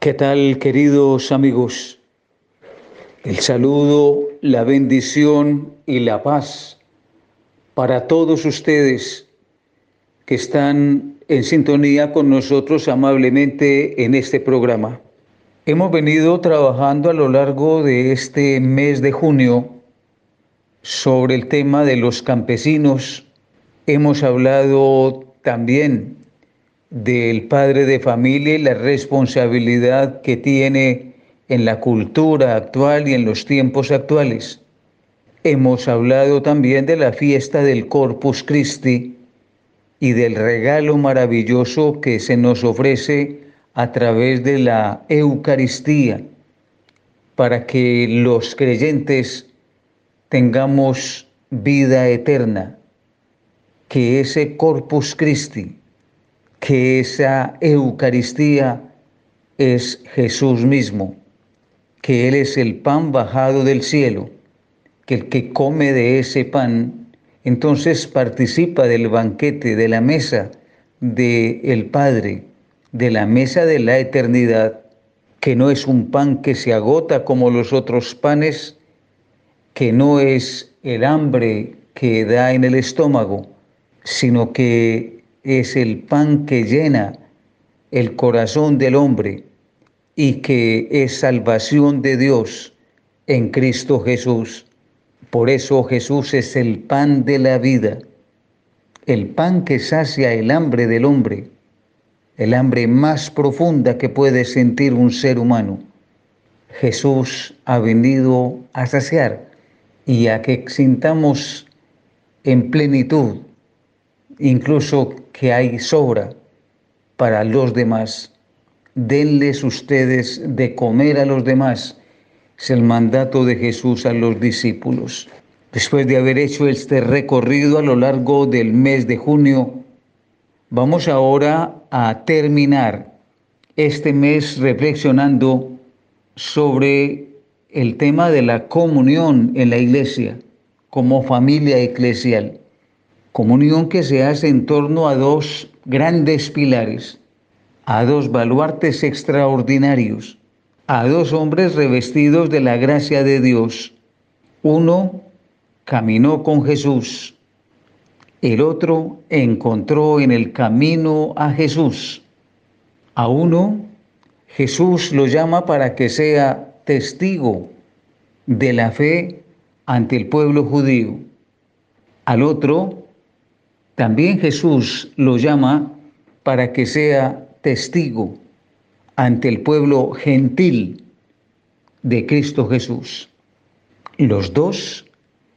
¿Qué tal, queridos amigos? El saludo, la bendición y la paz para todos ustedes que están en sintonía con nosotros amablemente en este programa. Hemos venido trabajando a lo largo de este mes de junio sobre el tema de los campesinos. Hemos hablado también del padre de familia y la responsabilidad que tiene en la cultura actual y en los tiempos actuales. Hemos hablado también de la fiesta del Corpus Christi y del regalo maravilloso que se nos ofrece a través de la Eucaristía para que los creyentes tengamos vida eterna, que ese Corpus Christi, que esa Eucaristía es Jesús mismo, que Él es el pan bajado del cielo, que el que come de ese pan, entonces participa del banquete, de la mesa del el Padre, de la mesa de la eternidad, que no es un pan que se agota como los otros panes, que no es el hambre que da en el estómago, sino que es el pan que llena el corazón del hombre y que es salvación de Dios en Cristo Jesús. Por eso Jesús es el pan de la vida, el pan que sacia el hambre del hombre, el hambre más profunda que puede sentir un ser humano. Jesús ha venido a saciar y a que sintamos en plenitud incluso que hay sobra para los demás. Denles ustedes de comer a los demás. Es el mandato de Jesús a los discípulos. Después de haber hecho este recorrido a lo largo del mes de junio, vamos ahora a terminar este mes reflexionando sobre el tema de la comunión en la iglesia como familia eclesial comunión que se hace en torno a dos grandes pilares, a dos baluartes extraordinarios, a dos hombres revestidos de la gracia de Dios. Uno caminó con Jesús, el otro encontró en el camino a Jesús. A uno Jesús lo llama para que sea testigo de la fe ante el pueblo judío. Al otro también Jesús lo llama para que sea testigo ante el pueblo gentil de Cristo Jesús. Los dos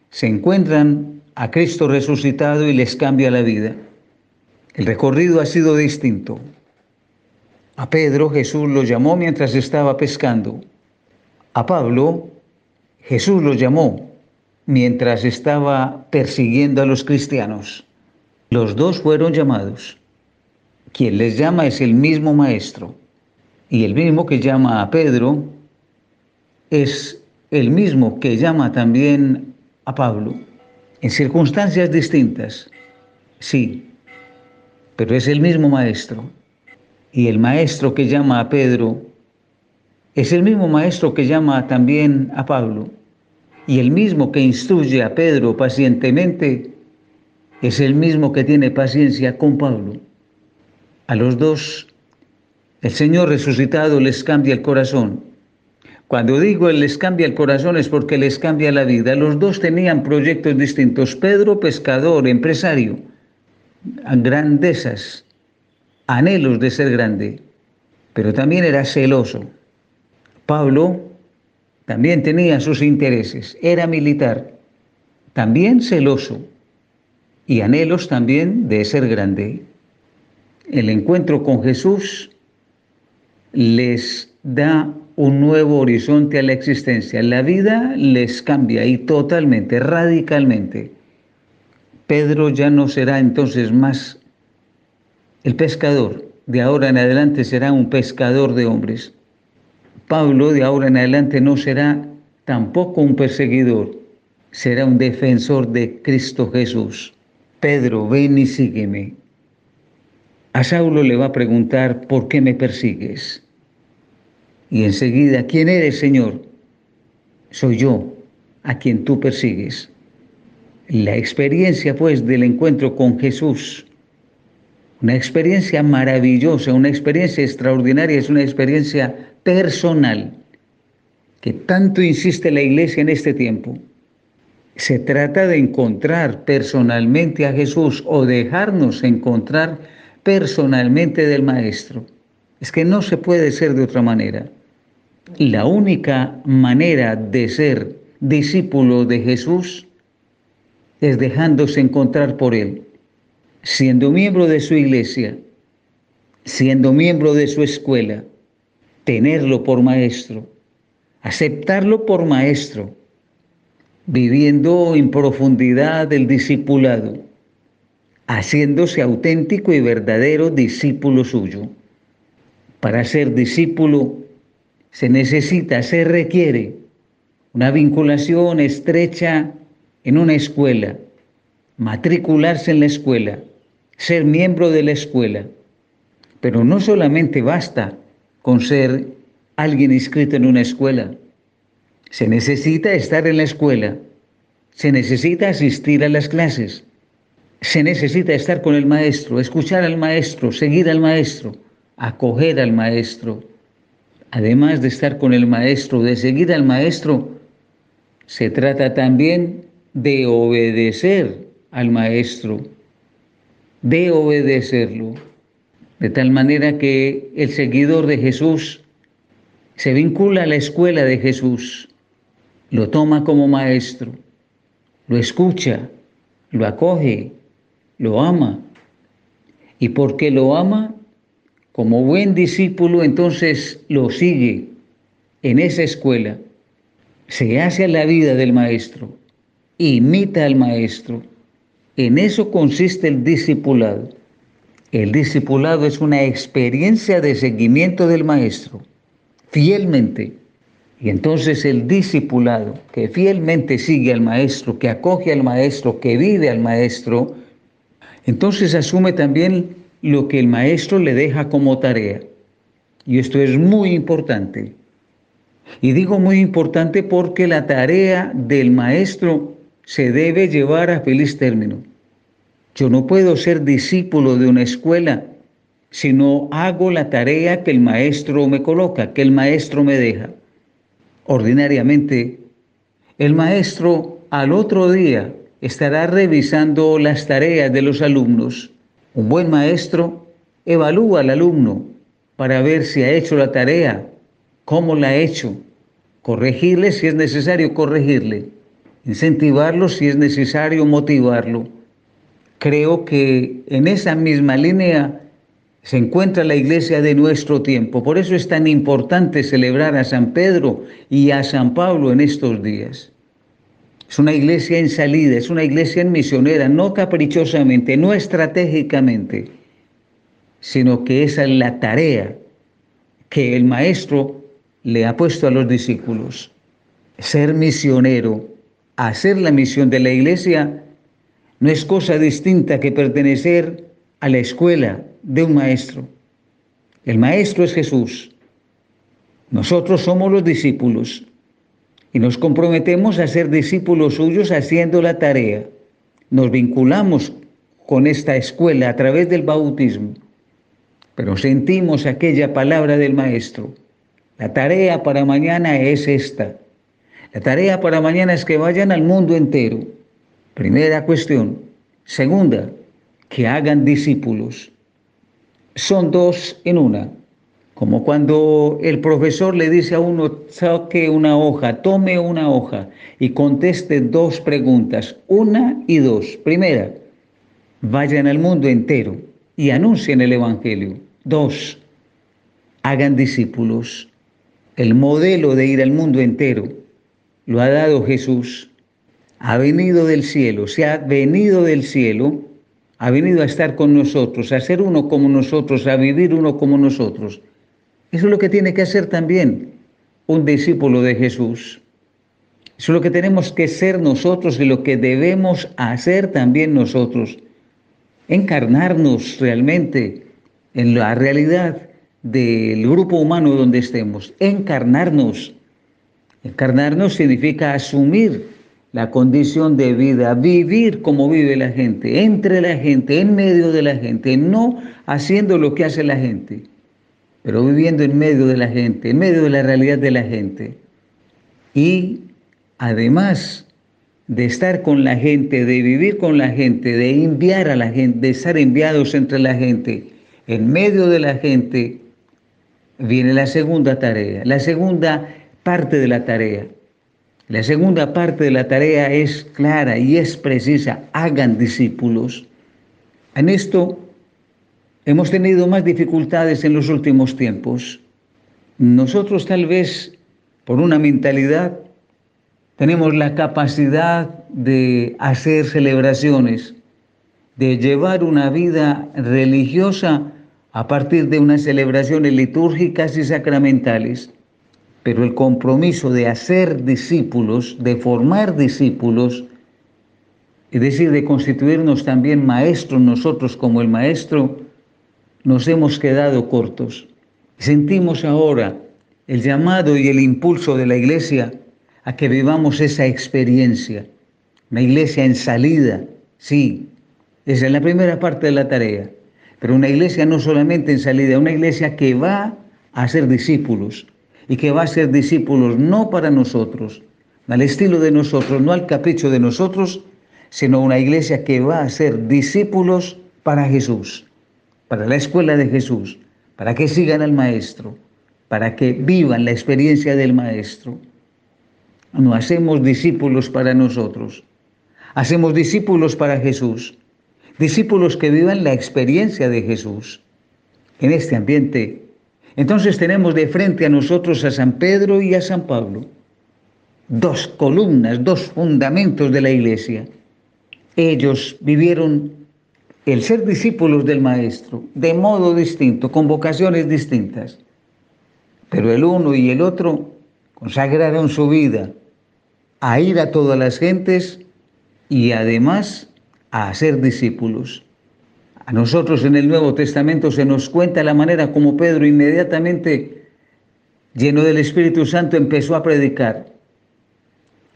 se encuentran a Cristo resucitado y les cambia la vida. El recorrido ha sido distinto. A Pedro Jesús lo llamó mientras estaba pescando. A Pablo Jesús lo llamó mientras estaba persiguiendo a los cristianos. Los dos fueron llamados. Quien les llama es el mismo maestro. Y el mismo que llama a Pedro es el mismo que llama también a Pablo. En circunstancias distintas, sí, pero es el mismo maestro. Y el maestro que llama a Pedro es el mismo maestro que llama también a Pablo. Y el mismo que instruye a Pedro pacientemente es el mismo que tiene paciencia con Pablo. A los dos, el Señor resucitado les cambia el corazón. Cuando digo Él les cambia el corazón es porque les cambia la vida. Los dos tenían proyectos distintos. Pedro, pescador, empresario, grandezas, anhelos de ser grande, pero también era celoso. Pablo también tenía sus intereses, era militar, también celoso y anhelos también de ser grande. El encuentro con Jesús les da un nuevo horizonte a la existencia. La vida les cambia y totalmente, radicalmente. Pedro ya no será entonces más el pescador. De ahora en adelante será un pescador de hombres. Pablo de ahora en adelante no será tampoco un perseguidor, será un defensor de Cristo Jesús. Pedro, ven y sígueme. A Saulo le va a preguntar, ¿por qué me persigues? Y enseguida, ¿quién eres, Señor? Soy yo, a quien tú persigues. La experiencia, pues, del encuentro con Jesús, una experiencia maravillosa, una experiencia extraordinaria, es una experiencia personal, que tanto insiste la iglesia en este tiempo. Se trata de encontrar personalmente a Jesús o dejarnos encontrar personalmente del Maestro. Es que no se puede ser de otra manera. La única manera de ser discípulo de Jesús es dejándose encontrar por Él, siendo miembro de su iglesia, siendo miembro de su escuela, tenerlo por maestro, aceptarlo por maestro, viviendo en profundidad el discipulado, haciéndose auténtico y verdadero discípulo suyo. Para ser discípulo se necesita, se requiere una vinculación estrecha en una escuela, matricularse en la escuela, ser miembro de la escuela. Pero no solamente basta con ser alguien inscrito en una escuela. Se necesita estar en la escuela, se necesita asistir a las clases, se necesita estar con el maestro, escuchar al maestro, seguir al maestro, acoger al maestro. Además de estar con el maestro, de seguir al maestro, se trata también de obedecer al maestro, de obedecerlo, de tal manera que el seguidor de Jesús se vincula a la escuela de Jesús, lo toma como maestro, lo escucha, lo acoge, lo ama. Y porque lo ama, como buen discípulo, entonces lo sigue en esa escuela, se hace a la vida del maestro, imita al maestro. En eso consiste el discipulado. El discipulado es una experiencia de seguimiento del maestro, fielmente. Y entonces el discipulado que fielmente sigue al maestro, que acoge al maestro, que vive al maestro, entonces asume también lo que el maestro le deja como tarea. Y esto es muy importante. Y digo muy importante porque la tarea del maestro se debe llevar a feliz término. Yo no puedo ser discípulo de una escuela si no hago la tarea que el maestro me coloca, que el maestro me deja. Ordinariamente, el maestro al otro día estará revisando las tareas de los alumnos. Un buen maestro evalúa al alumno para ver si ha hecho la tarea, cómo la ha hecho, corregirle si es necesario corregirle, incentivarlo si es necesario motivarlo. Creo que en esa misma línea se encuentra la iglesia de nuestro tiempo. Por eso es tan importante celebrar a San Pedro y a San Pablo en estos días. Es una iglesia en salida, es una iglesia en misionera, no caprichosamente, no estratégicamente, sino que esa es la tarea que el maestro le ha puesto a los discípulos. Ser misionero, hacer la misión de la iglesia, no es cosa distinta que pertenecer a la escuela de un maestro. El maestro es Jesús. Nosotros somos los discípulos y nos comprometemos a ser discípulos suyos haciendo la tarea. Nos vinculamos con esta escuela a través del bautismo, pero sentimos aquella palabra del maestro. La tarea para mañana es esta. La tarea para mañana es que vayan al mundo entero. Primera cuestión. Segunda, que hagan discípulos. Son dos en una. Como cuando el profesor le dice a uno, saque una hoja, tome una hoja y conteste dos preguntas, una y dos. Primera, vayan al mundo entero y anuncien el Evangelio. Dos, hagan discípulos. El modelo de ir al mundo entero lo ha dado Jesús. Ha venido del cielo, se ha venido del cielo ha venido a estar con nosotros, a ser uno como nosotros, a vivir uno como nosotros. Eso es lo que tiene que hacer también un discípulo de Jesús. Eso es lo que tenemos que ser nosotros y lo que debemos hacer también nosotros. Encarnarnos realmente en la realidad del grupo humano donde estemos, encarnarnos. Encarnarnos significa asumir la condición de vida, vivir como vive la gente, entre la gente, en medio de la gente, no haciendo lo que hace la gente, pero viviendo en medio de la gente, en medio de la realidad de la gente. Y además de estar con la gente, de vivir con la gente, de enviar a la gente, de estar enviados entre la gente, en medio de la gente, viene la segunda tarea, la segunda parte de la tarea. La segunda parte de la tarea es clara y es precisa, hagan discípulos. En esto hemos tenido más dificultades en los últimos tiempos. Nosotros tal vez por una mentalidad tenemos la capacidad de hacer celebraciones, de llevar una vida religiosa a partir de unas celebraciones litúrgicas y sacramentales. Pero el compromiso de hacer discípulos, de formar discípulos, es decir, de constituirnos también maestros nosotros como el maestro, nos hemos quedado cortos. Sentimos ahora el llamado y el impulso de la iglesia a que vivamos esa experiencia. Una iglesia en salida, sí, esa es la primera parte de la tarea. Pero una iglesia no solamente en salida, una iglesia que va a ser discípulos y que va a ser discípulos no para nosotros, al estilo de nosotros, no al capricho de nosotros, sino una iglesia que va a ser discípulos para Jesús, para la escuela de Jesús, para que sigan al Maestro, para que vivan la experiencia del Maestro. No hacemos discípulos para nosotros, hacemos discípulos para Jesús, discípulos que vivan la experiencia de Jesús en este ambiente. Entonces tenemos de frente a nosotros a San Pedro y a San Pablo, dos columnas, dos fundamentos de la iglesia. Ellos vivieron el ser discípulos del Maestro de modo distinto, con vocaciones distintas. Pero el uno y el otro consagraron su vida a ir a todas las gentes y además a hacer discípulos. A nosotros en el Nuevo Testamento se nos cuenta la manera como Pedro inmediatamente, lleno del Espíritu Santo, empezó a predicar.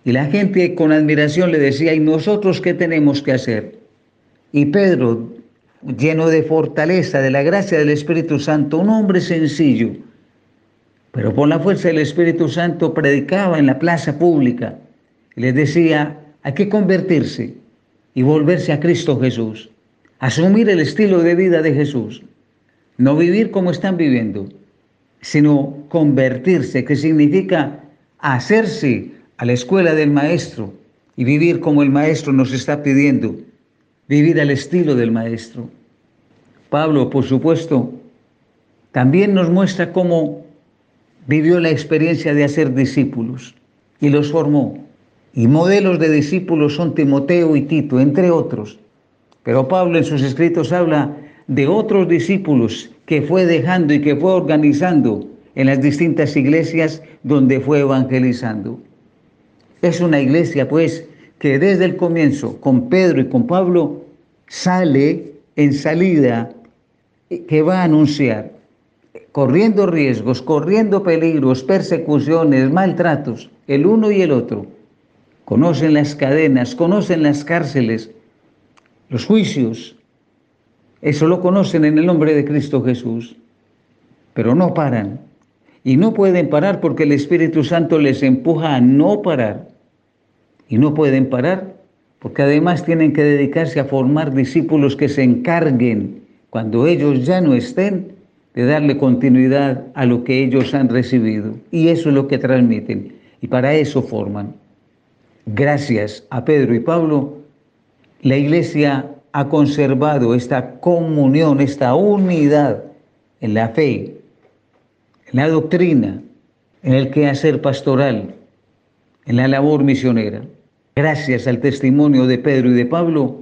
Y la gente con admiración le decía, ¿y nosotros qué tenemos que hacer? Y Pedro, lleno de fortaleza, de la gracia del Espíritu Santo, un hombre sencillo, pero por la fuerza del Espíritu Santo predicaba en la plaza pública les decía, hay que convertirse y volverse a Cristo Jesús, asumir el estilo de vida de Jesús, no vivir como están viviendo, sino convertirse, que significa hacerse a la escuela del Maestro y vivir como el Maestro nos está pidiendo, vivir al estilo del Maestro. Pablo, por supuesto, también nos muestra cómo vivió la experiencia de hacer discípulos y los formó. Y modelos de discípulos son Timoteo y Tito, entre otros. Pero Pablo en sus escritos habla de otros discípulos que fue dejando y que fue organizando en las distintas iglesias donde fue evangelizando. Es una iglesia, pues, que desde el comienzo, con Pedro y con Pablo, sale en salida que va a anunciar, corriendo riesgos, corriendo peligros, persecuciones, maltratos, el uno y el otro conocen las cadenas, conocen las cárceles, los juicios. Eso lo conocen en el nombre de Cristo Jesús, pero no paran. Y no pueden parar porque el Espíritu Santo les empuja a no parar. Y no pueden parar porque además tienen que dedicarse a formar discípulos que se encarguen, cuando ellos ya no estén, de darle continuidad a lo que ellos han recibido. Y eso es lo que transmiten. Y para eso forman gracias a Pedro y Pablo, la iglesia ha conservado esta comunión, esta unidad en la fe, en la doctrina, en el quehacer pastoral, en la labor misionera. Gracias al testimonio de Pedro y de Pablo,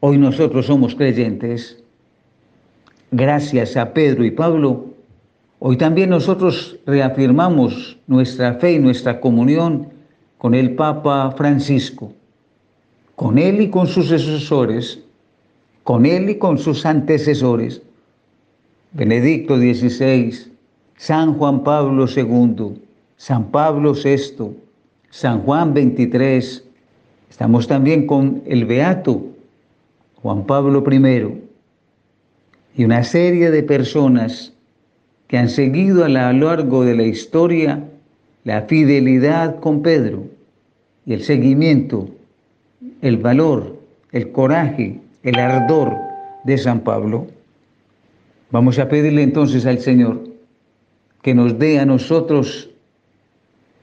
hoy nosotros somos creyentes. Gracias a Pedro y Pablo, hoy también nosotros reafirmamos nuestra fe y nuestra comunión con el Papa Francisco, con él y con sus sucesores, con él y con sus antecesores. Benedicto XVI, San Juan Pablo II, San Pablo VI, San Juan XXIII. Estamos también con el Beato Juan Pablo I y una serie de personas que han seguido a lo largo de la historia la fidelidad con Pedro y el seguimiento, el valor, el coraje, el ardor de San Pablo. Vamos a pedirle entonces al Señor que nos dé a nosotros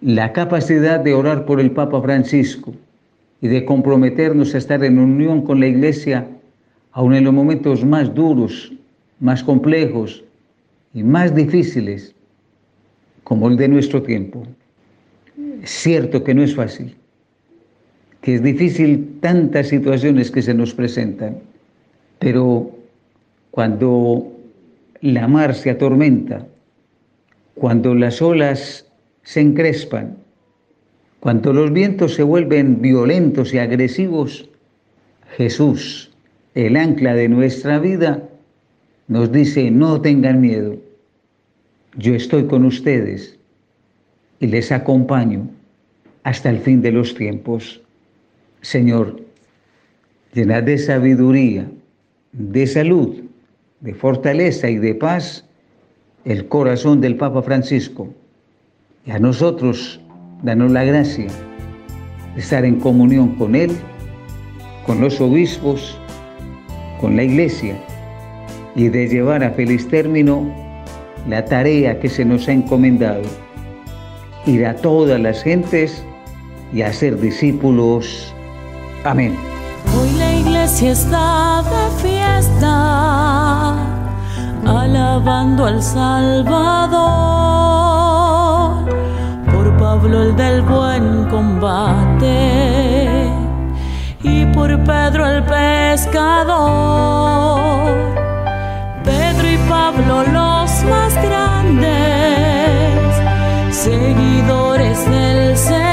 la capacidad de orar por el Papa Francisco y de comprometernos a estar en unión con la Iglesia, aun en los momentos más duros, más complejos y más difíciles, como el de nuestro tiempo. Es cierto que no es fácil, que es difícil tantas situaciones que se nos presentan, pero cuando la mar se atormenta, cuando las olas se encrespan, cuando los vientos se vuelven violentos y agresivos, Jesús, el ancla de nuestra vida, nos dice, no tengan miedo, yo estoy con ustedes y les acompaño hasta el fin de los tiempos. Señor, llena de sabiduría, de salud, de fortaleza y de paz el corazón del Papa Francisco. Y a nosotros, danos la gracia de estar en comunión con Él, con los obispos, con la Iglesia y de llevar a feliz término la tarea que se nos ha encomendado, ir a todas las gentes y hacer discípulos. Amén. Hoy la iglesia está de fiesta, alabando al Salvador, por Pablo el del buen combate y por Pedro el pescador. Pedro y Pablo los más grandes, seguidores del Señor,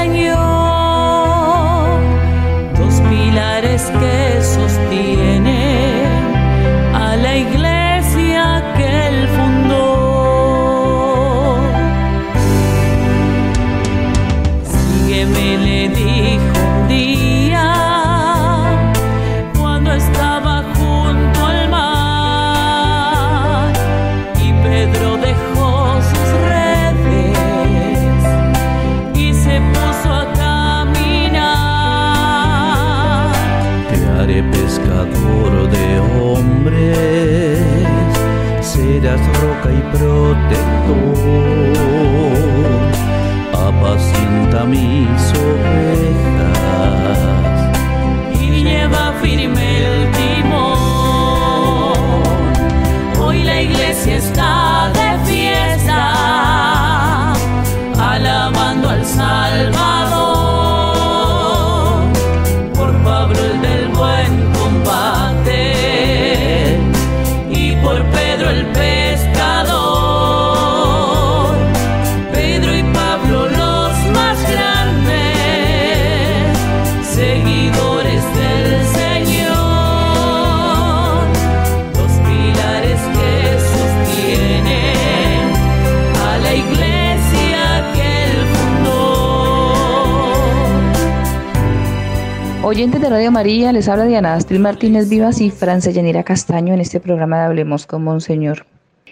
María, les habla Diana Astrid Martínez Vivas y Francia Yanira Castaño en este programa de Hablemos con Monseñor.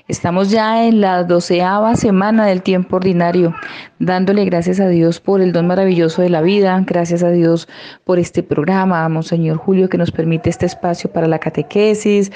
Estamos ya en la doceava semana del tiempo ordinario, dándole gracias a Dios por el don maravilloso de la vida, gracias a Dios por este programa, a Monseñor Julio que nos permite este espacio para la catequesis,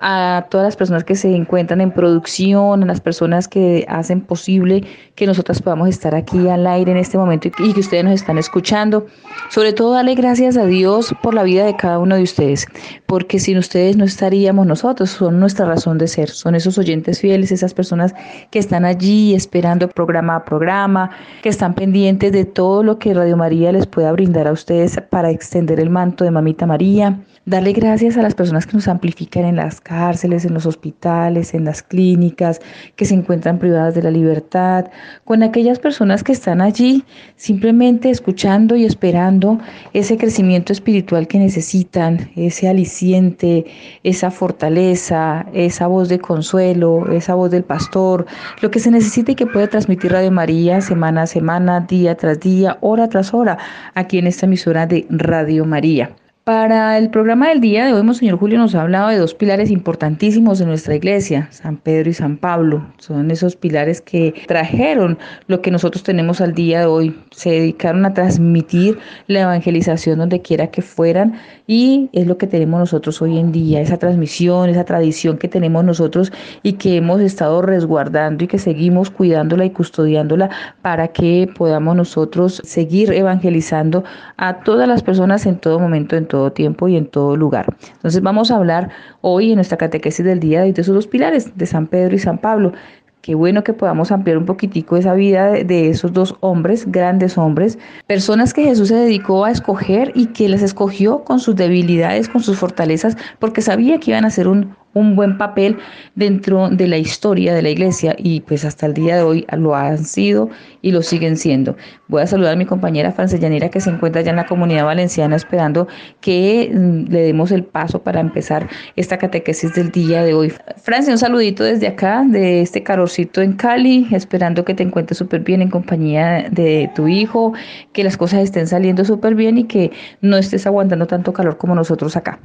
a todas las personas que se encuentran en producción, a las personas que hacen posible que nosotras podamos estar aquí al aire en este momento y que ustedes nos están escuchando. Sobre todo, darle gracias a Dios por la vida de cada uno de ustedes, porque sin ustedes no estaríamos nosotros, son nuestra razón de ser, son esos oyentes fieles, esas personas que están allí esperando programa a programa, que están pendientes de todo lo que Radio María les pueda brindar a ustedes para extender el manto de Mamita María. Darle gracias a las personas que nos amplifican en las cárceles, en los hospitales, en las clínicas, que se encuentran privadas de la libertad, con aquellas personas que están allí simplemente escuchando y esperando ese crecimiento espiritual que necesitan, ese aliciente, esa fortaleza, esa voz de consuelo, esa voz del pastor, lo que se necesita y que puede transmitir Radio María semana a semana, día tras día, hora tras hora, aquí en esta emisora de Radio María. Para el programa del día de hoy, Monseñor Julio nos ha hablado de dos pilares importantísimos de nuestra iglesia, San Pedro y San Pablo. Son esos pilares que trajeron lo que nosotros tenemos al día de hoy. Se dedicaron a transmitir la evangelización donde quiera que fueran y es lo que tenemos nosotros hoy en día, esa transmisión, esa tradición que tenemos nosotros y que hemos estado resguardando y que seguimos cuidándola y custodiándola para que podamos nosotros seguir evangelizando a todas las personas en todo momento, en todo tiempo y en todo lugar. Entonces vamos a hablar hoy en nuestra catequesis del día de esos dos pilares, de San Pedro y San Pablo. Qué bueno que podamos ampliar un poquitico esa vida de, de, esos dos hombres, grandes hombres, personas que Jesús se dedicó a escoger y que las escogió con sus debilidades, con sus fortalezas, porque sabía que iban a ser un, un buen papel dentro de la historia de la iglesia y pues hasta el día de hoy lo han sido y lo siguen siendo. Voy a saludar a mi compañera Francellanera que se encuentra ya en la comunidad valenciana esperando que mm, le demos el paso para empezar esta catequesis del día de hoy. Francia, un saludito desde acá, de este calorcito en Cali, esperando que te encuentres súper bien en compañía de tu hijo, que las cosas estén saliendo súper bien y que no estés aguantando tanto calor como nosotros acá.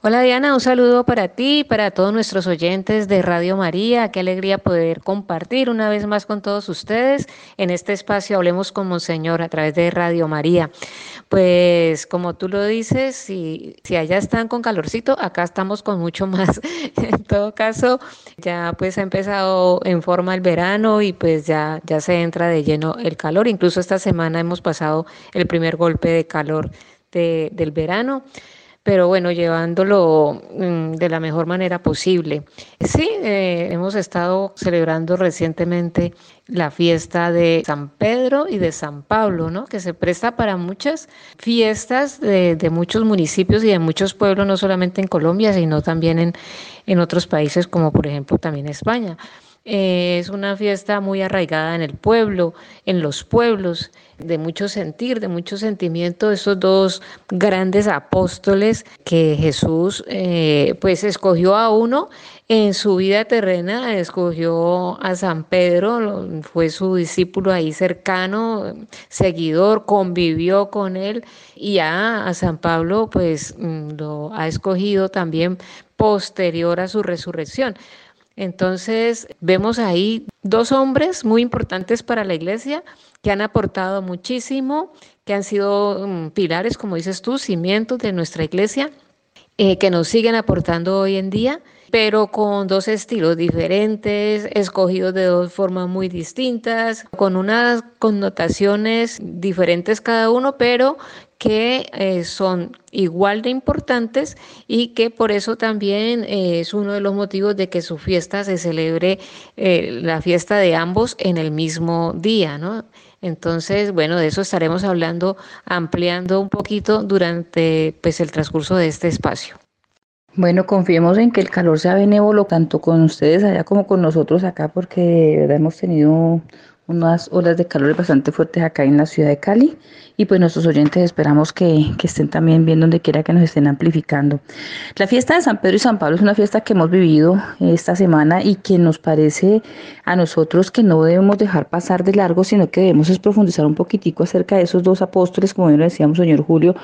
Hola Diana, un saludo para ti y para todos nuestros oyentes de Radio María. Qué alegría poder compartir una vez más con todos ustedes en este espacio Hablemos con Monseñor a través de Radio María. Pues como tú lo dices, si, allá están con calorcito, acá estamos con mucho más. en todo caso, ya pues ha empezado en forma el verano y pues ya, ya se entra de lleno el calor. Incluso esta semana hemos pasado el primer golpe de calor de, del verano pero bueno, llevándolo mm, de la mejor manera posible. Sí, eh, hemos estado celebrando recientemente la fiesta de San Pedro y de San Pablo, ¿no? Que se presta para muchas fiestas de, de muchos municipios y de muchos pueblos, no solamente en Colombia, sino también en, en otros países como por ejemplo también España. Eh, es una fiesta muy arraigada en el pueblo, en los pueblos, de mucho sentir, de mucho sentimiento, esos dos grandes apóstoles que Jesús eh, pues escogió a uno en su vida terrena, escogió a San Pedro, fue su discípulo ahí cercano, seguidor, convivió con él y a, a San Pablo pues mm, lo ha escogido también posterior a su resurrección. Entonces, vemos ahí dos hombres muy importantes para la iglesia que han aportado muchísimo, que han sido um, pilares, como dices tú, cimientos de nuestra iglesia, eh, que nos siguen aportando hoy en día pero con dos estilos diferentes, escogidos de dos formas muy distintas, con unas connotaciones diferentes cada uno, pero que eh, son igual de importantes y que por eso también eh, es uno de los motivos de que su fiesta se celebre eh, la fiesta de ambos en el mismo día, ¿no? Entonces, bueno, de eso estaremos hablando, ampliando un poquito durante pues, el transcurso de este espacio. Bueno, confiemos en que el calor sea benévolo tanto con ustedes allá como con nosotros acá, porque hemos tenido unas olas de calor bastante fuertes acá en la ciudad de Cali y pues nuestros oyentes esperamos que, que, estén también bien donde quiera que nos estén amplificando. La fiesta de San Pedro y San Pablo es una fiesta que hemos vivido esta semana y que nos parece a nosotros que no debemos dejar pasar de largo, sino que debemos profundizar un poquitico acerca de esos dos apóstoles, como bien lo decíamos, señor Julio,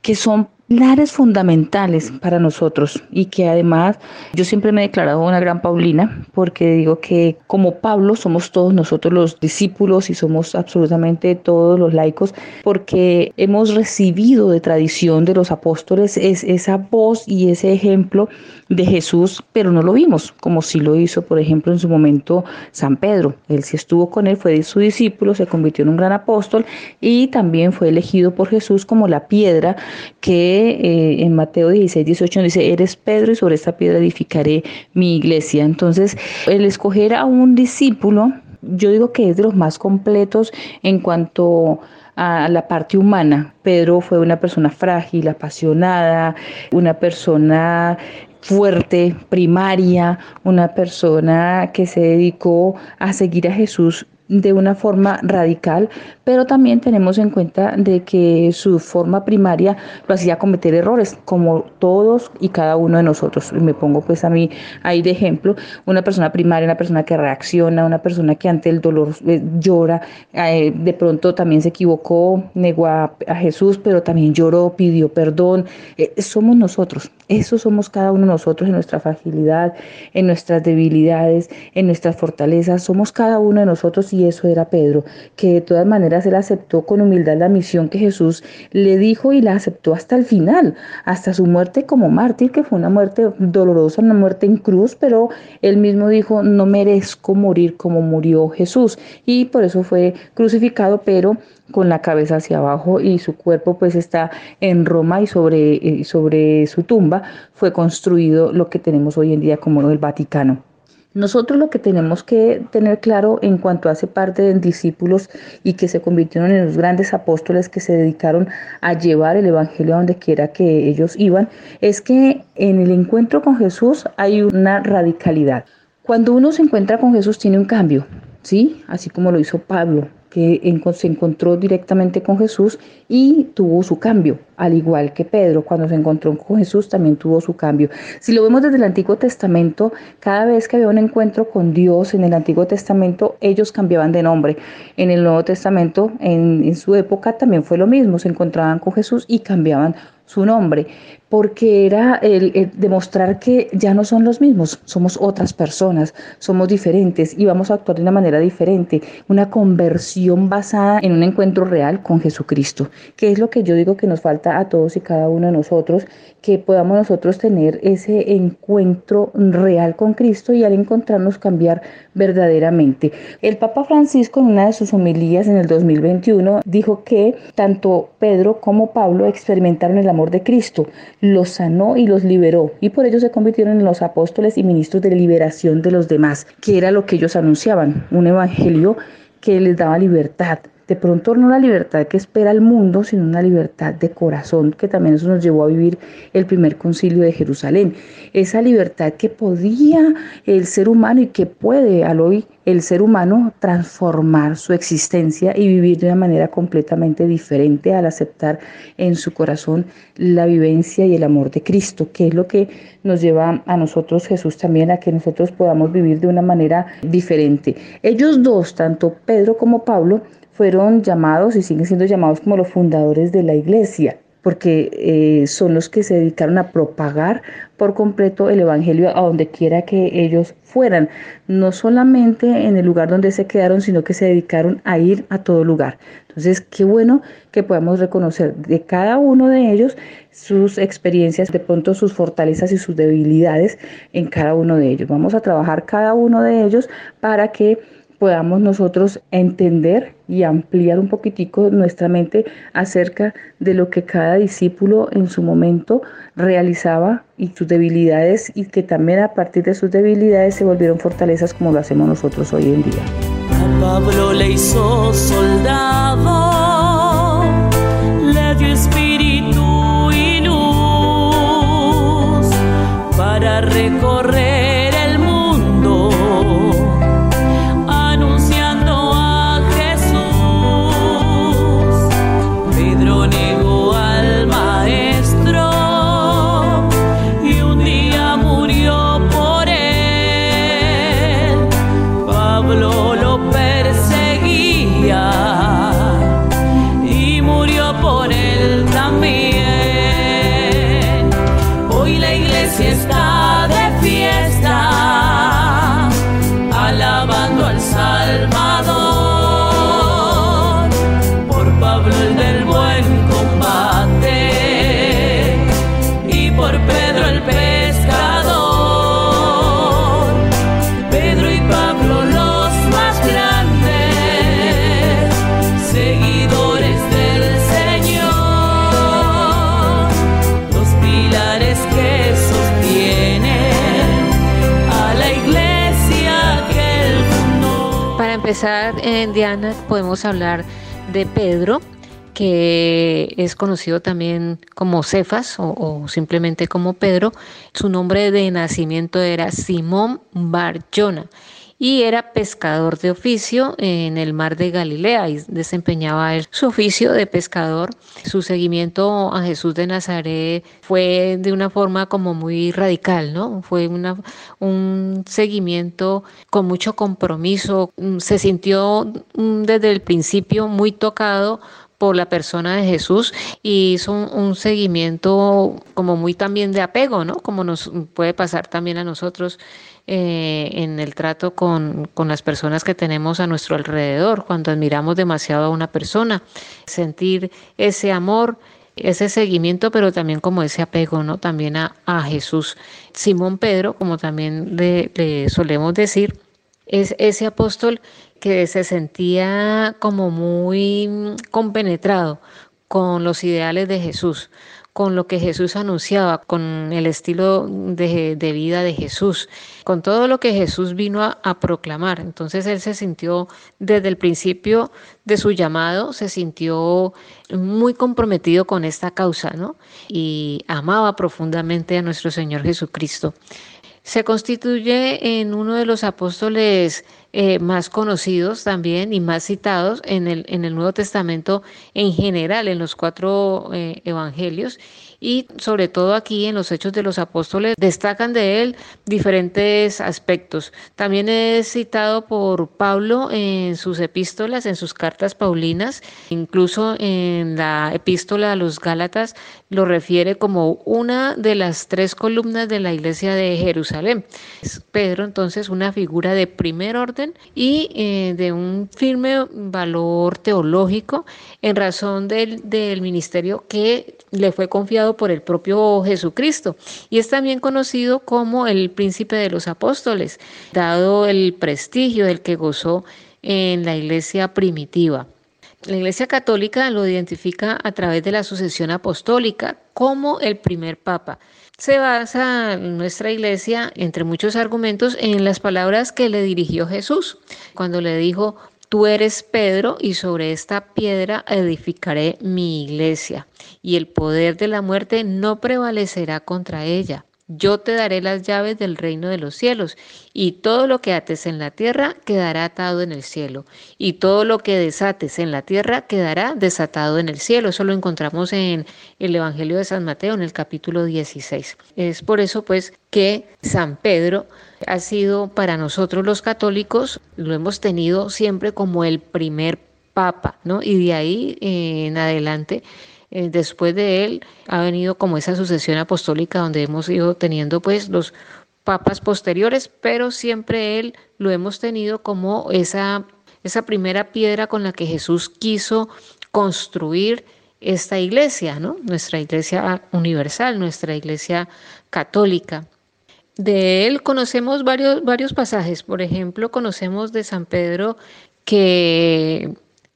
que son pilares fundamentales para nosotros y que además yo siempre me he declarado una gran Paulina porque digo que como Pablo somos todos nosotros los discípulos y somos absolutamente todos los laicos porque hemos recibido de tradición de los apóstoles es esa voz y ese ejemplo de Jesús, pero no lo vimos como si lo hizo, por ejemplo, en su momento San Pedro. Él sí estuvo con él, fue su discípulo, se convirtió en un gran apóstol y también fue elegido por Jesús como la piedra que eh, en Mateo 16, 18 dice, eres Pedro y sobre esta piedra edificaré mi iglesia. Entonces, el escoger a un discípulo yo digo que es de los más completos en cuanto a la parte humana. Pedro fue una persona frágil, apasionada, una persona fuerte, primaria, una persona que se dedicó a seguir a Jesús de una forma radical, pero también tenemos en cuenta de que su forma primaria lo hacía cometer errores, como todos y cada uno de nosotros. Me pongo pues a mí ahí de ejemplo, una persona primaria, una persona que reacciona, una persona que ante el dolor eh, llora, eh, de pronto también se equivocó, negó a, Jesús, pero también lloró, pidió perdón. Eh, somos nosotros, eso somos cada uno de nosotros en nuestra fragilidad, en nuestras debilidades, en nuestras fortalezas, somos cada uno de nosotros y eso era Pedro, que de todas maneras él aceptó con humildad la misión que Jesús le dijo y la aceptó hasta el final, hasta su muerte como mártir, que fue una muerte dolorosa, una muerte en cruz, pero él mismo dijo, no merezco morir como murió Jesús y por eso fue crucificado, pero con la cabeza hacia abajo y su cuerpo pues está en Roma y sobre, sobre su tumba fue construido lo que tenemos hoy en día como el Vaticano. Nosotros lo que tenemos que tener claro en cuanto hace parte de discípulos y que se convirtieron en los grandes apóstoles que se dedicaron a llevar el Evangelio a donde quiera que ellos iban, es que en el encuentro con Jesús hay una radicalidad. Cuando uno se encuentra con Jesús tiene un cambio, ¿sí? Así como lo hizo Pablo que se encontró directamente con Jesús y tuvo su cambio, al igual que Pedro cuando se encontró con Jesús también tuvo su cambio. Si lo vemos desde el Antiguo Testamento, cada vez que había un encuentro con Dios en el Antiguo Testamento, ellos cambiaban de nombre. En el Nuevo Testamento, en, en su época, también fue lo mismo, se encontraban con Jesús y cambiaban su nombre, porque era el, demostrar que ya no son los mismos, somos otras personas, somos diferentes y vamos a actuar de una manera diferente, una conversión basada en un encuentro real con Jesucristo, que es lo que yo digo que nos falta a todos y cada uno de nosotros, que podamos nosotros tener ese encuentro real con Cristo y al encontrarnos cambiar verdaderamente. El Papa Francisco en una de sus homilías en el 2021 dijo que tanto Pedro como Pablo experimentaron el amor de Cristo, los sanó y los liberó y por ello se convirtieron en los apóstoles y ministros de liberación de los demás, que era lo que ellos anunciaban, un evangelio que les daba libertad, de pronto no la libertad que espera el mundo, sino una libertad de corazón, que también eso nos llevó a vivir el primer concilio de Jerusalén. Esa libertad que podía el ser humano y que puede al hoy el ser humano transformar su existencia y vivir de una manera completamente diferente al aceptar en su corazón la vivencia y el amor de Cristo, que es lo que nos lleva a nosotros Jesús también a que nosotros podamos vivir de una manera diferente. Ellos dos, tanto Pedro como Pablo, fueron llamados y siguen siendo llamados como los fundadores de la iglesia, porque eh, son los que se dedicaron a propagar por completo el Evangelio a donde quiera que ellos fueran, no solamente en el lugar donde se quedaron, sino que se dedicaron a ir a todo lugar. Entonces, qué bueno que podamos reconocer de cada uno de ellos sus experiencias, de pronto sus fortalezas y sus debilidades en cada uno de ellos. Vamos a trabajar cada uno de ellos para que podamos nosotros entender y ampliar un poquitico nuestra mente acerca de lo que cada discípulo en su momento realizaba y sus debilidades y que también a partir de sus debilidades se volvieron fortalezas como lo hacemos nosotros hoy en día. Pablo le hizo soldado, le dio espíritu y luz para recorrer empezar, en Diana, podemos hablar de Pedro, que es conocido también como Cefas o, o, simplemente como Pedro. Su nombre de nacimiento era Simón Barjona y era pescador de oficio en el mar de Galilea y desempeñaba su oficio de pescador. Su seguimiento a Jesús de Nazaret fue de una forma como muy radical, ¿no? Fue una, un seguimiento con mucho compromiso. Se sintió mm, desde el principio muy tocado por la persona de Jesús y hizo un, seguimiento como muy también de apego, ¿no? Como nos puede pasar también a nosotros eh, en el trato con, con, las personas que tenemos a nuestro alrededor, cuando admiramos demasiado a una persona, sentir ese amor, ese seguimiento, pero también como ese apego, ¿no? También a, Jesús. Simón Pedro, como también le, le solemos decir, es ese apóstol que se sentía como muy compenetrado con los ideales de Jesús, con lo que Jesús anunciaba, con el estilo de, vida de Jesús, con todo lo que Jesús vino a, a, proclamar. Entonces él se sintió desde el principio de su llamado, se sintió muy comprometido con esta causa, ¿no? Y amaba profundamente a nuestro Señor Jesucristo. Se constituye en uno de los apóstoles eh, más conocidos también y más citados en el, en el Nuevo Testamento en general, en los cuatro eh, evangelios y sobre todo aquí en los Hechos de los Apóstoles destacan de él diferentes aspectos. También es citado por Pablo en sus epístolas, en sus cartas paulinas, incluso en la epístola a los Gálatas lo refiere como una de las tres columnas de la iglesia de Jerusalén. Es Pedro entonces una figura de primer orden y eh, de un firme valor teológico en razón del, del ministerio que le fue confiado por el propio Jesucristo y es también conocido como el príncipe de los apóstoles, dado el prestigio del que gozó en la iglesia primitiva. La Iglesia Católica lo identifica a través de la sucesión apostólica como el primer papa. Se basa nuestra iglesia, entre muchos argumentos, en las palabras que le dirigió Jesús cuando le dijo, Tú eres Pedro y sobre esta piedra edificaré mi iglesia y el poder de la muerte no prevalecerá contra ella. Yo te daré las llaves del reino de los cielos, y todo lo que ates en la tierra quedará atado en el cielo, y todo lo que desates en la tierra quedará desatado en el cielo. Eso lo encontramos en el Evangelio de San Mateo, en el capítulo 16. Es por eso, pues, que San Pedro ha sido para nosotros los católicos, lo hemos tenido siempre como el primer papa, ¿no? Y de ahí en adelante eh, después de él ha venido como esa sucesión apostólica donde hemos ido teniendo pues los papas posteriores, pero siempre él lo hemos tenido como esa, esa primera piedra con la que Jesús quiso construir esta iglesia, ¿no? Nuestra iglesia universal, nuestra iglesia católica. De él conocemos varios, varios pasajes. Por ejemplo, conocemos de San Pedro que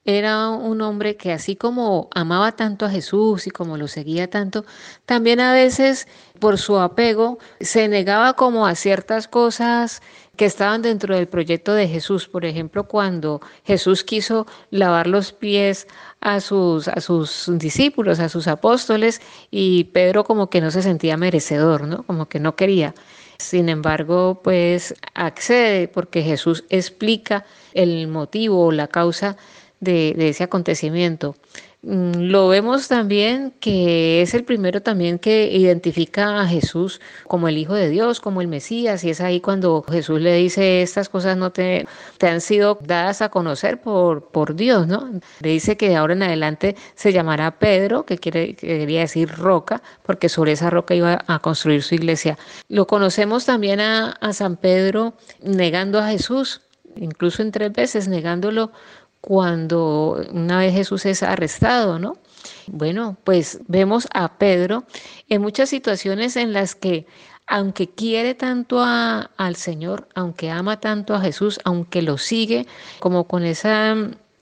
era un hombre que así como amaba tanto a Jesús y como lo seguía tanto, también a veces por su apego se negaba como a ciertas cosas que estaban dentro del proyecto de Jesús. Por ejemplo, cuando Jesús quiso lavar los pies a sus, a sus discípulos, a sus apóstoles, y Pedro como que no se sentía merecedor, ¿no? Como que no quería. Sin embargo, pues accede porque Jesús explica el motivo o la causa de, ese acontecimiento. Mm, lo vemos también que es el primero también que identifica a Jesús como el Hijo de Dios, como el Mesías, y es ahí cuando Jesús le dice estas cosas no te, te han sido dadas a conocer por, por Dios, ¿no? Le dice que de ahora en adelante se llamará Pedro, que, quiere, quería decir roca, porque sobre esa roca iba a construir su iglesia. Lo conocemos también a, a San Pedro negando a Jesús, incluso en tres veces negándolo cuando una vez Jesús es arrestado, ¿no? Bueno, pues vemos a Pedro en muchas situaciones en las que aunque quiere tanto a, al Señor, aunque ama tanto a Jesús, aunque lo sigue como con ese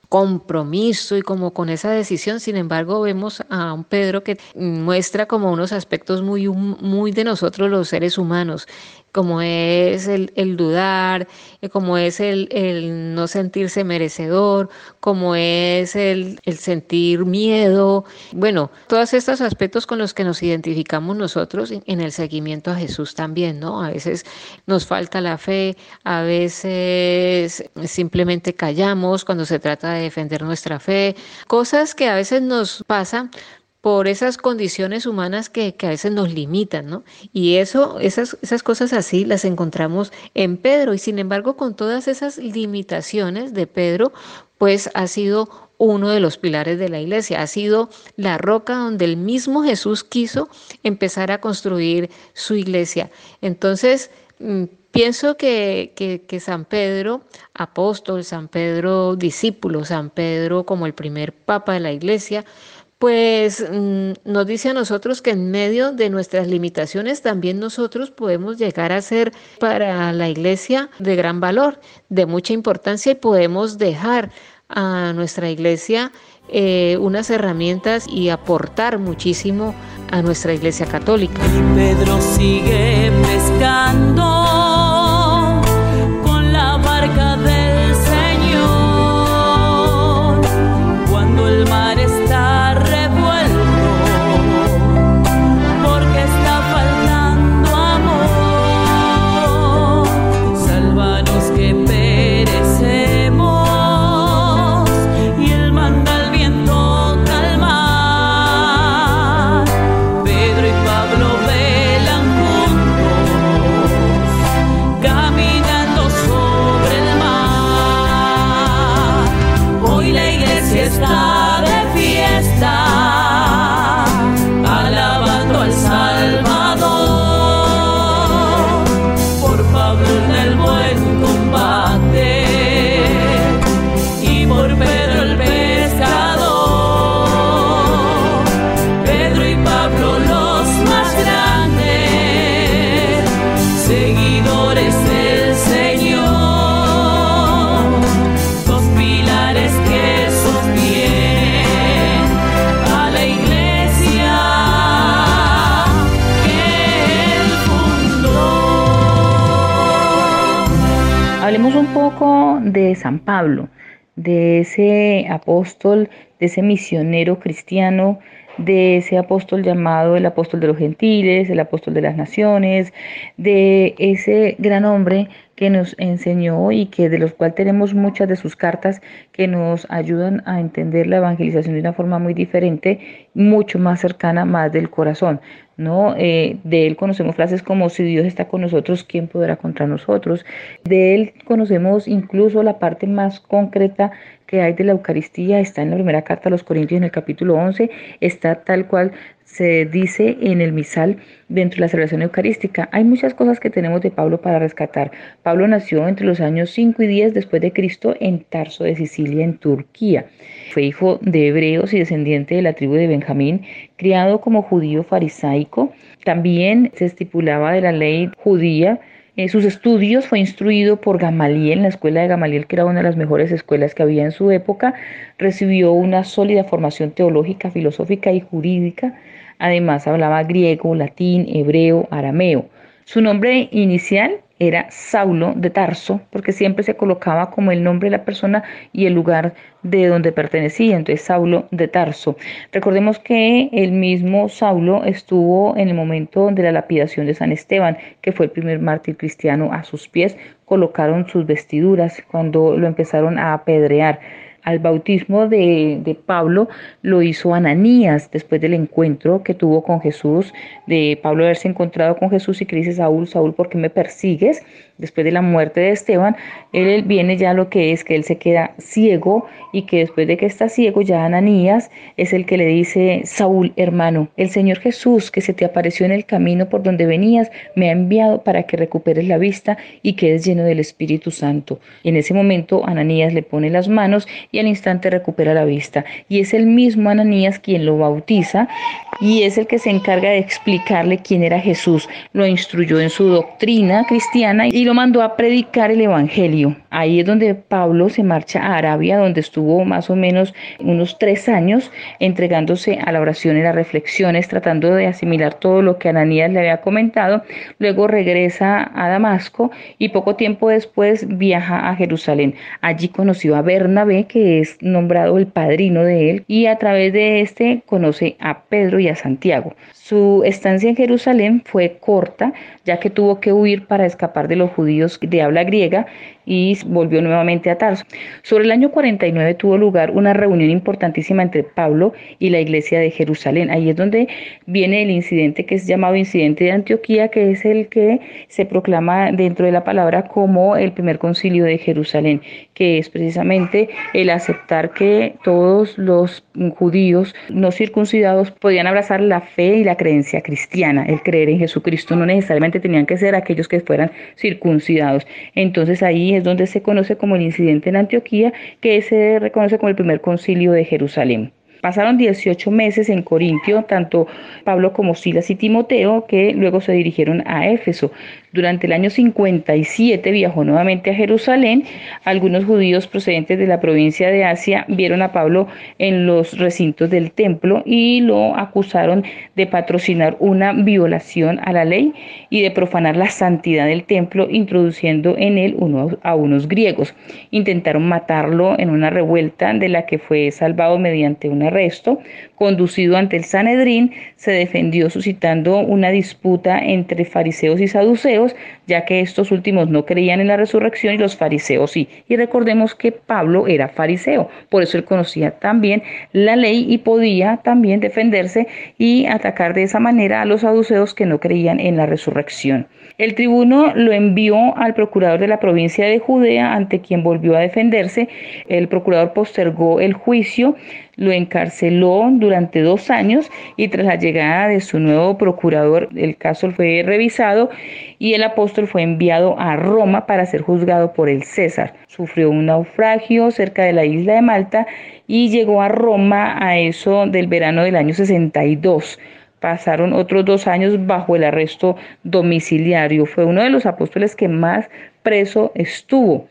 compromiso y como con esa decisión, sin embargo vemos a un Pedro que muestra como unos aspectos muy, muy de nosotros los seres humanos, como es el, dudar, eh, como es el, no sentirse merecedor, como es el, sentir miedo. Bueno, todos estos aspectos con los que nos identificamos nosotros en el seguimiento a Jesús también, ¿no? A veces nos falta la fe, a veces simplemente callamos cuando se trata de defender nuestra fe, cosas que a veces nos pasan por esas condiciones humanas que, a veces nos limitan, ¿no? Y eso, esas, esas cosas así las encontramos en Pedro y sin embargo con todas esas limitaciones de Pedro, pues ha sido uno de los pilares de la iglesia, ha sido la roca donde el mismo Jesús quiso empezar a construir su iglesia. Entonces, mm, pienso que, que, San Pedro, apóstol, San Pedro, discípulo, San Pedro como el primer papa de la iglesia, pues mm, nos dice a nosotros que en medio de nuestras limitaciones también nosotros podemos llegar a ser para la iglesia de gran valor, de mucha importancia y podemos dejar a nuestra iglesia eh, unas herramientas y aportar muchísimo a nuestra iglesia católica. Pedro sigue pescando. De San Pablo, de ese apóstol, de ese misionero cristiano, de ese apóstol llamado el apóstol de los gentiles, el apóstol de las naciones, de ese gran hombre que nos enseñó y que de los cuales tenemos muchas de sus cartas que nos ayudan a entender la evangelización de una forma muy diferente, mucho más cercana, más del corazón. ¿No? Eh, de él conocemos frases como si Dios está con nosotros, ¿quién podrá contra nosotros? De él conocemos incluso la parte más concreta que hay de la Eucaristía, está en la primera carta a los Corintios en el capítulo 11, está tal cual se dice en el misal dentro de la celebración eucarística. Hay muchas cosas que tenemos de Pablo para rescatar. Pablo nació entre los años 5 y 10 después de Cristo en Tarso de Sicilia, en Turquía. Fue hijo de hebreos y descendiente de la tribu de Benjamín, criado como judío farisaico. También se estipulaba de la ley judía en sus estudios fue instruido por Gamaliel, en la escuela de Gamaliel, que era una de las mejores escuelas que había en su época. Recibió una sólida formación teológica, filosófica y jurídica. Además hablaba griego, latín, hebreo, arameo. Su nombre inicial era Saulo de Tarso, porque siempre se colocaba como el nombre de la persona y el lugar de donde pertenecía, entonces Saulo de Tarso. Recordemos que el mismo Saulo estuvo en el momento de la lapidación de San Esteban, que fue el primer mártir cristiano a sus pies, colocaron sus vestiduras cuando lo empezaron a apedrear al bautismo de, Pablo lo hizo Ananías después del encuentro que tuvo con Jesús, de Pablo haberse encontrado con Jesús y que dice Saúl, Saúl, ¿por qué me persigues? Después de la muerte de Esteban, él viene ya lo que es que él se queda ciego y que después de que está ciego ya Ananías es el que le dice, Saúl, hermano, el Señor Jesús que se te apareció en el camino por donde venías, me ha enviado para que recuperes la vista y quedes lleno del Espíritu Santo. En ese momento Ananías le pone las manos y al instante recupera la vista. Y es el mismo Ananías quien lo bautiza y es el que se encarga de explicarle quién era Jesús. Lo instruyó en su doctrina cristiana y lo mandó a predicar el Evangelio. Ahí es donde Pablo se marcha a Arabia, donde estuvo más o menos unos tres años entregándose a la oración y las reflexiones, tratando de asimilar todo lo que Ananías le había comentado. Luego regresa a Damasco y poco tiempo después viaja a Jerusalén. Allí conoció a Bernabé, que es nombrado el padrino de él, y a través de este conoce a Pedro y a Santiago. Su estancia en Jerusalén fue corta, ya que tuvo que huir para escapar de los judíos de habla griega y volvió nuevamente a Tarso. Sobre el año 49 tuvo lugar una reunión importantísima entre Pablo y la iglesia de Jerusalén. Ahí es donde viene el incidente que es llamado incidente de Antioquía, que es el que se proclama dentro de la palabra como el primer concilio de Jerusalén, que es precisamente el aceptar que todos los judíos no circuncidados podían abrazar la fe y la creencia cristiana, el creer en Jesucristo, no necesariamente tenían que ser aquellos que fueran circuncidados. Entonces ahí es donde se conoce como el incidente en Antioquía, que se reconoce como el primer concilio de Jerusalén. Pasaron 18 meses en Corintio, tanto Pablo como Silas y Timoteo, que luego se dirigieron a Éfeso. Durante el año 57 viajó nuevamente a Jerusalén. Algunos judíos procedentes de la provincia de Asia vieron a Pablo en los recintos del templo y lo acusaron de patrocinar una violación a la ley y de profanar la santidad del templo, introduciendo en él a unos griegos. Intentaron matarlo en una revuelta de la que fue salvado mediante un arresto. Conducido ante el Sanedrín, se defendió suscitando una disputa entre fariseos y saduceos ya que estos últimos no creían en la resurrección y los fariseos sí. Y recordemos que Pablo era fariseo, por eso él conocía también la ley y podía también defenderse y atacar de esa manera a los saduceos que no creían en la resurrección. El tribuno lo envió al procurador de la provincia de Judea, ante quien volvió a defenderse. El procurador postergó el juicio, lo encarceló durante dos años y tras la llegada de su nuevo procurador, el caso fue revisado y el apóstol fue enviado a Roma para ser juzgado por el César. Sufrió un naufragio cerca de la isla de Malta y llegó a Roma a eso del verano del año 62 pasaron otros dos años bajo el arresto domiciliario. Fue uno de los apóstoles que más preso estuvo.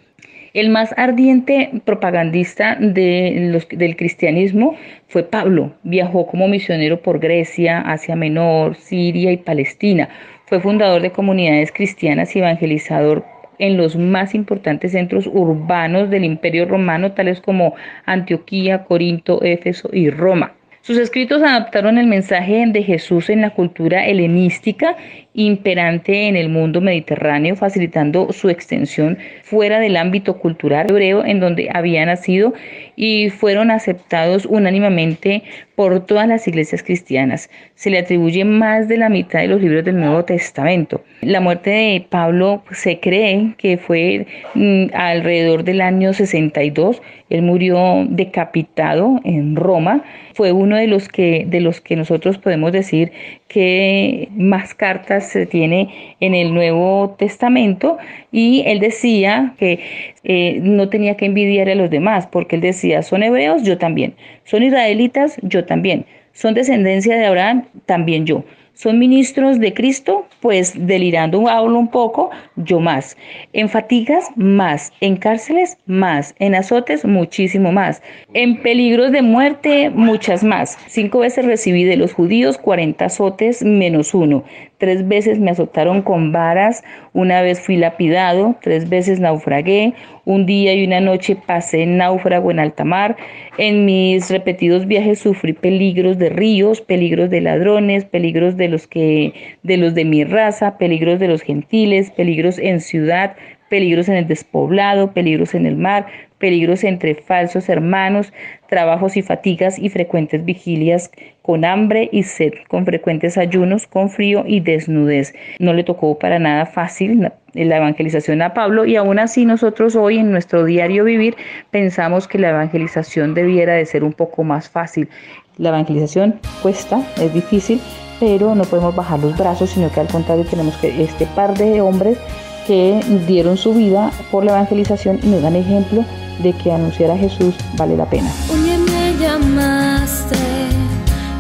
El más ardiente propagandista de los, del cristianismo fue Pablo. Viajó como misionero por Grecia, Asia Menor, Siria y Palestina. Fue fundador de comunidades cristianas y evangelizador en los más importantes centros urbanos del Imperio Romano, tales como Antioquía, Corinto, Éfeso y Roma. Sus escritos adaptaron el mensaje de Jesús en la cultura helenística imperante en el mundo mediterráneo, facilitando su extensión fuera del ámbito cultural hebreo en donde había nacido y fueron aceptados unánimemente por todas las iglesias cristianas. Se le atribuye más de la mitad de los libros del Nuevo Testamento. La muerte de Pablo se cree que fue mm, alrededor del año 62. Él murió decapitado en Roma. Fue uno de los que, de los que nosotros podemos decir que más cartas se tiene en el Nuevo Testamento. Y él decía que eh, no tenía que envidiar a los demás porque él decía, son hebreos, yo también, son israelitas, yo también, son descendencia de Abraham, también yo. ¿Son ministros de Cristo? Pues delirando hablo un poco, yo más. En fatigas, más. En cárceles, más. En azotes, muchísimo más. En peligros de muerte, muchas más. Cinco veces recibí de los judíos 40 azotes menos uno. Tres veces me azotaron con varas, una vez fui lapidado, tres veces naufragué, un día y una noche pasé náufrago en alta mar. En mis repetidos viajes sufrí peligros de ríos, peligros de ladrones, peligros de los que de los de mi raza, peligros de los gentiles, peligros en ciudad, peligros en el despoblado, peligros en el mar, peligros entre falsos hermanos, trabajos y fatigas y frecuentes vigilias con hambre y sed, con frecuentes ayunos, con frío y desnudez. No le tocó para nada fácil la evangelización a Pablo y aún así nosotros hoy en nuestro diario vivir pensamos que la evangelización debiera de ser un poco más fácil. La evangelización cuesta, es difícil, pero no podemos bajar los brazos, sino que al contrario tenemos que este par de hombres que dieron su vida por la evangelización y nos dan ejemplo de que anunciar a Jesús vale la pena. Día me llamaste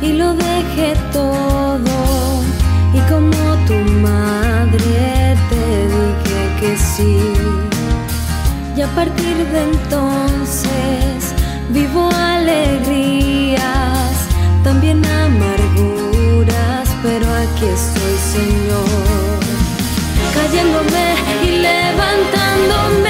y lo dejé todo. Y como tu madre te dije que sí. Y a partir de entonces vivo alegrías, también amarguras, pero aquí estoy, Señor, cayéndome y levantándome.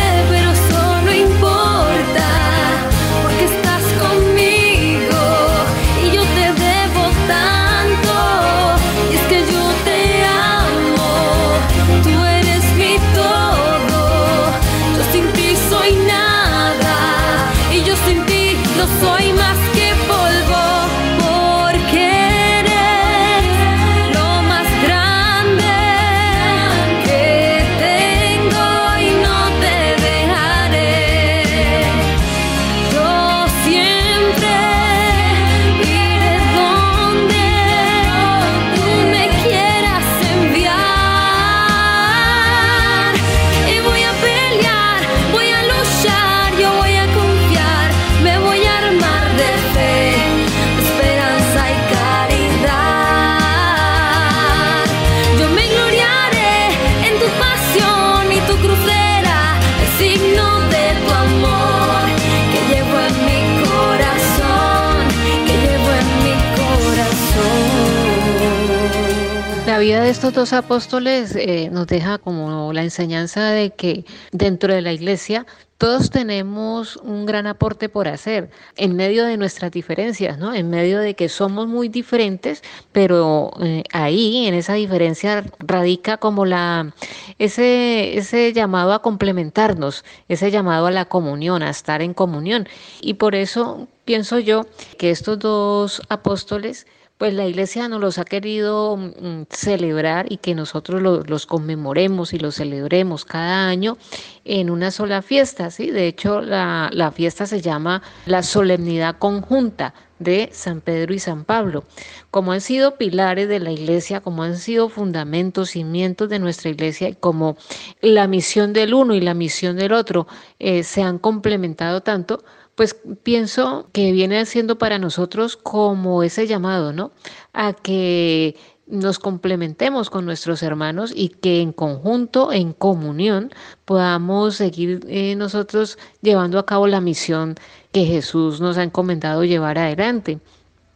Dos apóstoles eh, nos deja como la enseñanza de que dentro de la iglesia todos tenemos un gran aporte por hacer en medio de nuestras diferencias, ¿no? En medio de que somos muy diferentes, pero eh, ahí en esa diferencia radica como la ese ese llamado a complementarnos, ese llamado a la comunión, a estar en comunión. Y por eso pienso yo que estos dos apóstoles pues la iglesia nos los ha querido mm, celebrar y que nosotros los, conmemoremos y los celebremos cada año en una sola fiesta, ¿sí? De hecho, la, la fiesta se llama la solemnidad conjunta de San Pedro y San Pablo. Como han sido pilares de la iglesia, como han sido fundamentos, cimientos de nuestra iglesia, y como la misión del uno y la misión del otro eh, se han complementado tanto, pues pienso que viene siendo para nosotros como ese llamado, ¿no? A que nos complementemos con nuestros hermanos y que en conjunto, en comunión, podamos seguir eh, nosotros llevando a cabo la misión que Jesús nos ha encomendado llevar adelante.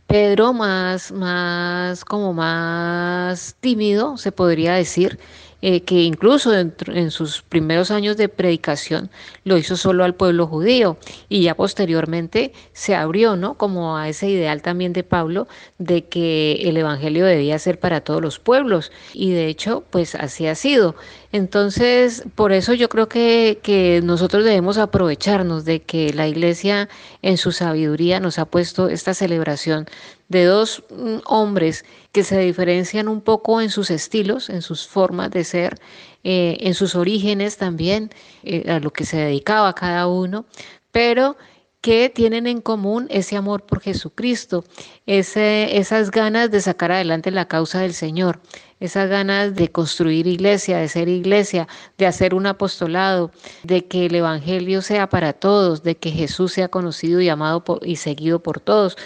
Pedro más, más, como más tímido, se podría decir, eh, que incluso en, en, sus primeros años de predicación lo hizo solo al pueblo judío y ya posteriormente se abrió, ¿no? Como a ese ideal también de Pablo de que el evangelio debía ser para todos los pueblos y de hecho, pues así ha sido. Entonces, por eso yo creo que, que nosotros debemos aprovecharnos de que la iglesia en su sabiduría nos ha puesto esta celebración de dos mm, hombres que se diferencian un poco en sus estilos, en sus formas de ser, eh, en sus orígenes también, eh, a lo que se dedicaba cada uno, pero que tienen en común ese amor por Jesucristo, esas ganas de sacar adelante la causa del Señor, esas ganas de construir iglesia, de ser iglesia, de hacer un apostolado, de que el Evangelio sea para todos, de que Jesús sea conocido y amado y seguido por todos.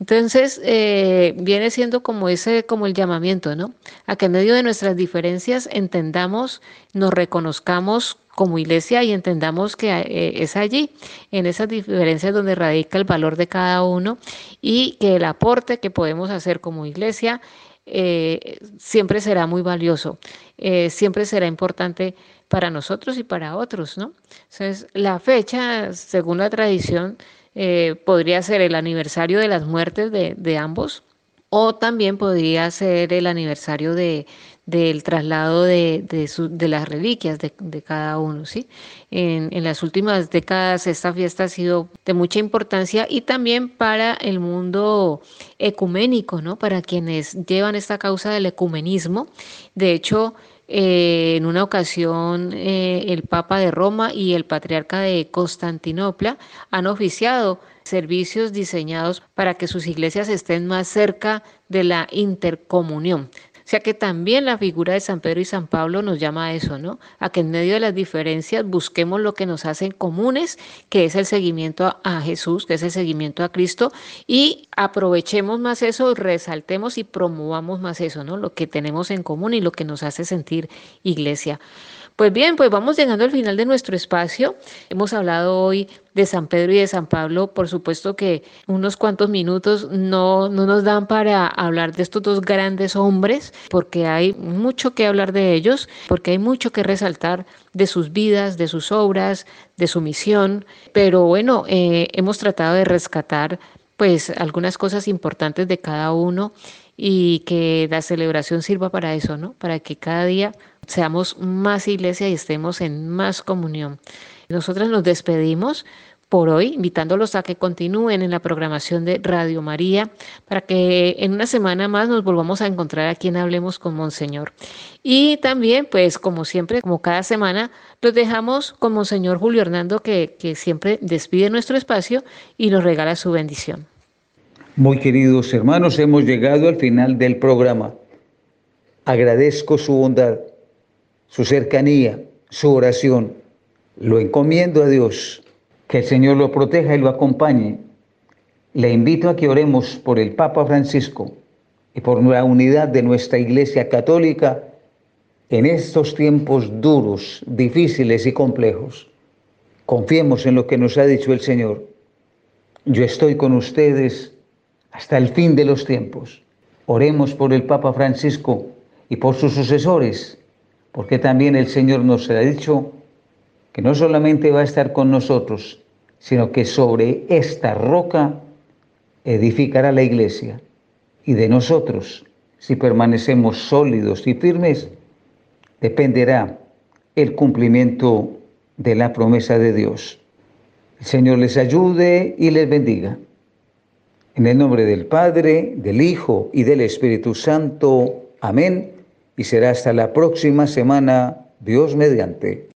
Entonces, eh, viene siendo como ese, como el llamamiento, ¿no? A que en medio de nuestras diferencias entendamos, nos reconozcamos como iglesia y entendamos que eh, es allí, en esas diferencias donde radica el valor de cada uno y que el aporte que podemos hacer como iglesia eh, siempre será muy valioso, siempre será importante para nosotros y para otros, ¿no? Entonces, la fecha, según la tradición, eh, podría ser el aniversario de las muertes de, ambos o también podría ser el aniversario de, del traslado de, las reliquias de, cada uno. ¿sí? En, en, las últimas décadas esta fiesta ha sido de mucha importancia y también para el mundo ecuménico, ¿no? para quienes llevan esta causa del ecumenismo. De hecho, eh, en una ocasión, eh, el Papa de Roma y el Patriarca de Constantinopla han oficiado servicios diseñados para que sus iglesias estén más cerca de la intercomunión. Sea que también la figura de San Pedro y San Pablo nos llama a eso, ¿no? A que en medio de las diferencias busquemos lo que nos hacen comunes, que es el seguimiento a, Jesús, que es el seguimiento a Cristo, y aprovechemos más eso, resaltemos y promovamos más eso, ¿no? Lo que tenemos en común y lo que nos hace sentir iglesia. Pues bien, pues vamos llegando al final de nuestro espacio. Hemos hablado hoy de San Pedro y de San Pablo. Por supuesto que unos cuantos minutos no, no nos dan para hablar de estos dos grandes hombres, porque hay mucho que hablar de ellos, porque hay mucho que resaltar de sus vidas, de sus obras, de su misión. Pero bueno, eh, hemos tratado de rescatar pues algunas cosas importantes de cada uno y que la celebración sirva para eso, ¿no? Para que cada día seamos más iglesia y estemos en más comunión. Nosotras nos despedimos por hoy, invitándolos a que continúen en la programación de Radio María para que en una semana más nos volvamos a encontrar aquí en Hablemos con Monseñor. Y también, pues como siempre, como cada semana, los dejamos con Monseñor Julio Hernando, que, que siempre despide nuestro espacio y nos regala su bendición. Muy queridos hermanos, hemos llegado al final del programa. Agradezco su bondad su cercanía, su oración. Lo encomiendo a Dios, que el Señor lo proteja y lo acompañe. Le invito a que oremos por el Papa Francisco y por la unidad de nuestra Iglesia Católica en estos tiempos duros, difíciles y complejos. Confiemos en lo que nos ha dicho el Señor. Yo estoy con ustedes hasta el fin de los tiempos. Oremos por el Papa Francisco y por sus sucesores porque también el Señor nos ha dicho que no solamente va a estar con nosotros, sino que sobre esta roca edificará la iglesia. Y de nosotros, si permanecemos sólidos y firmes, dependerá el cumplimiento de la promesa de Dios. El Señor les ayude y les bendiga. En el nombre del Padre, del Hijo y del Espíritu Santo. Amén y será hasta la próxima semana, Dios mediante.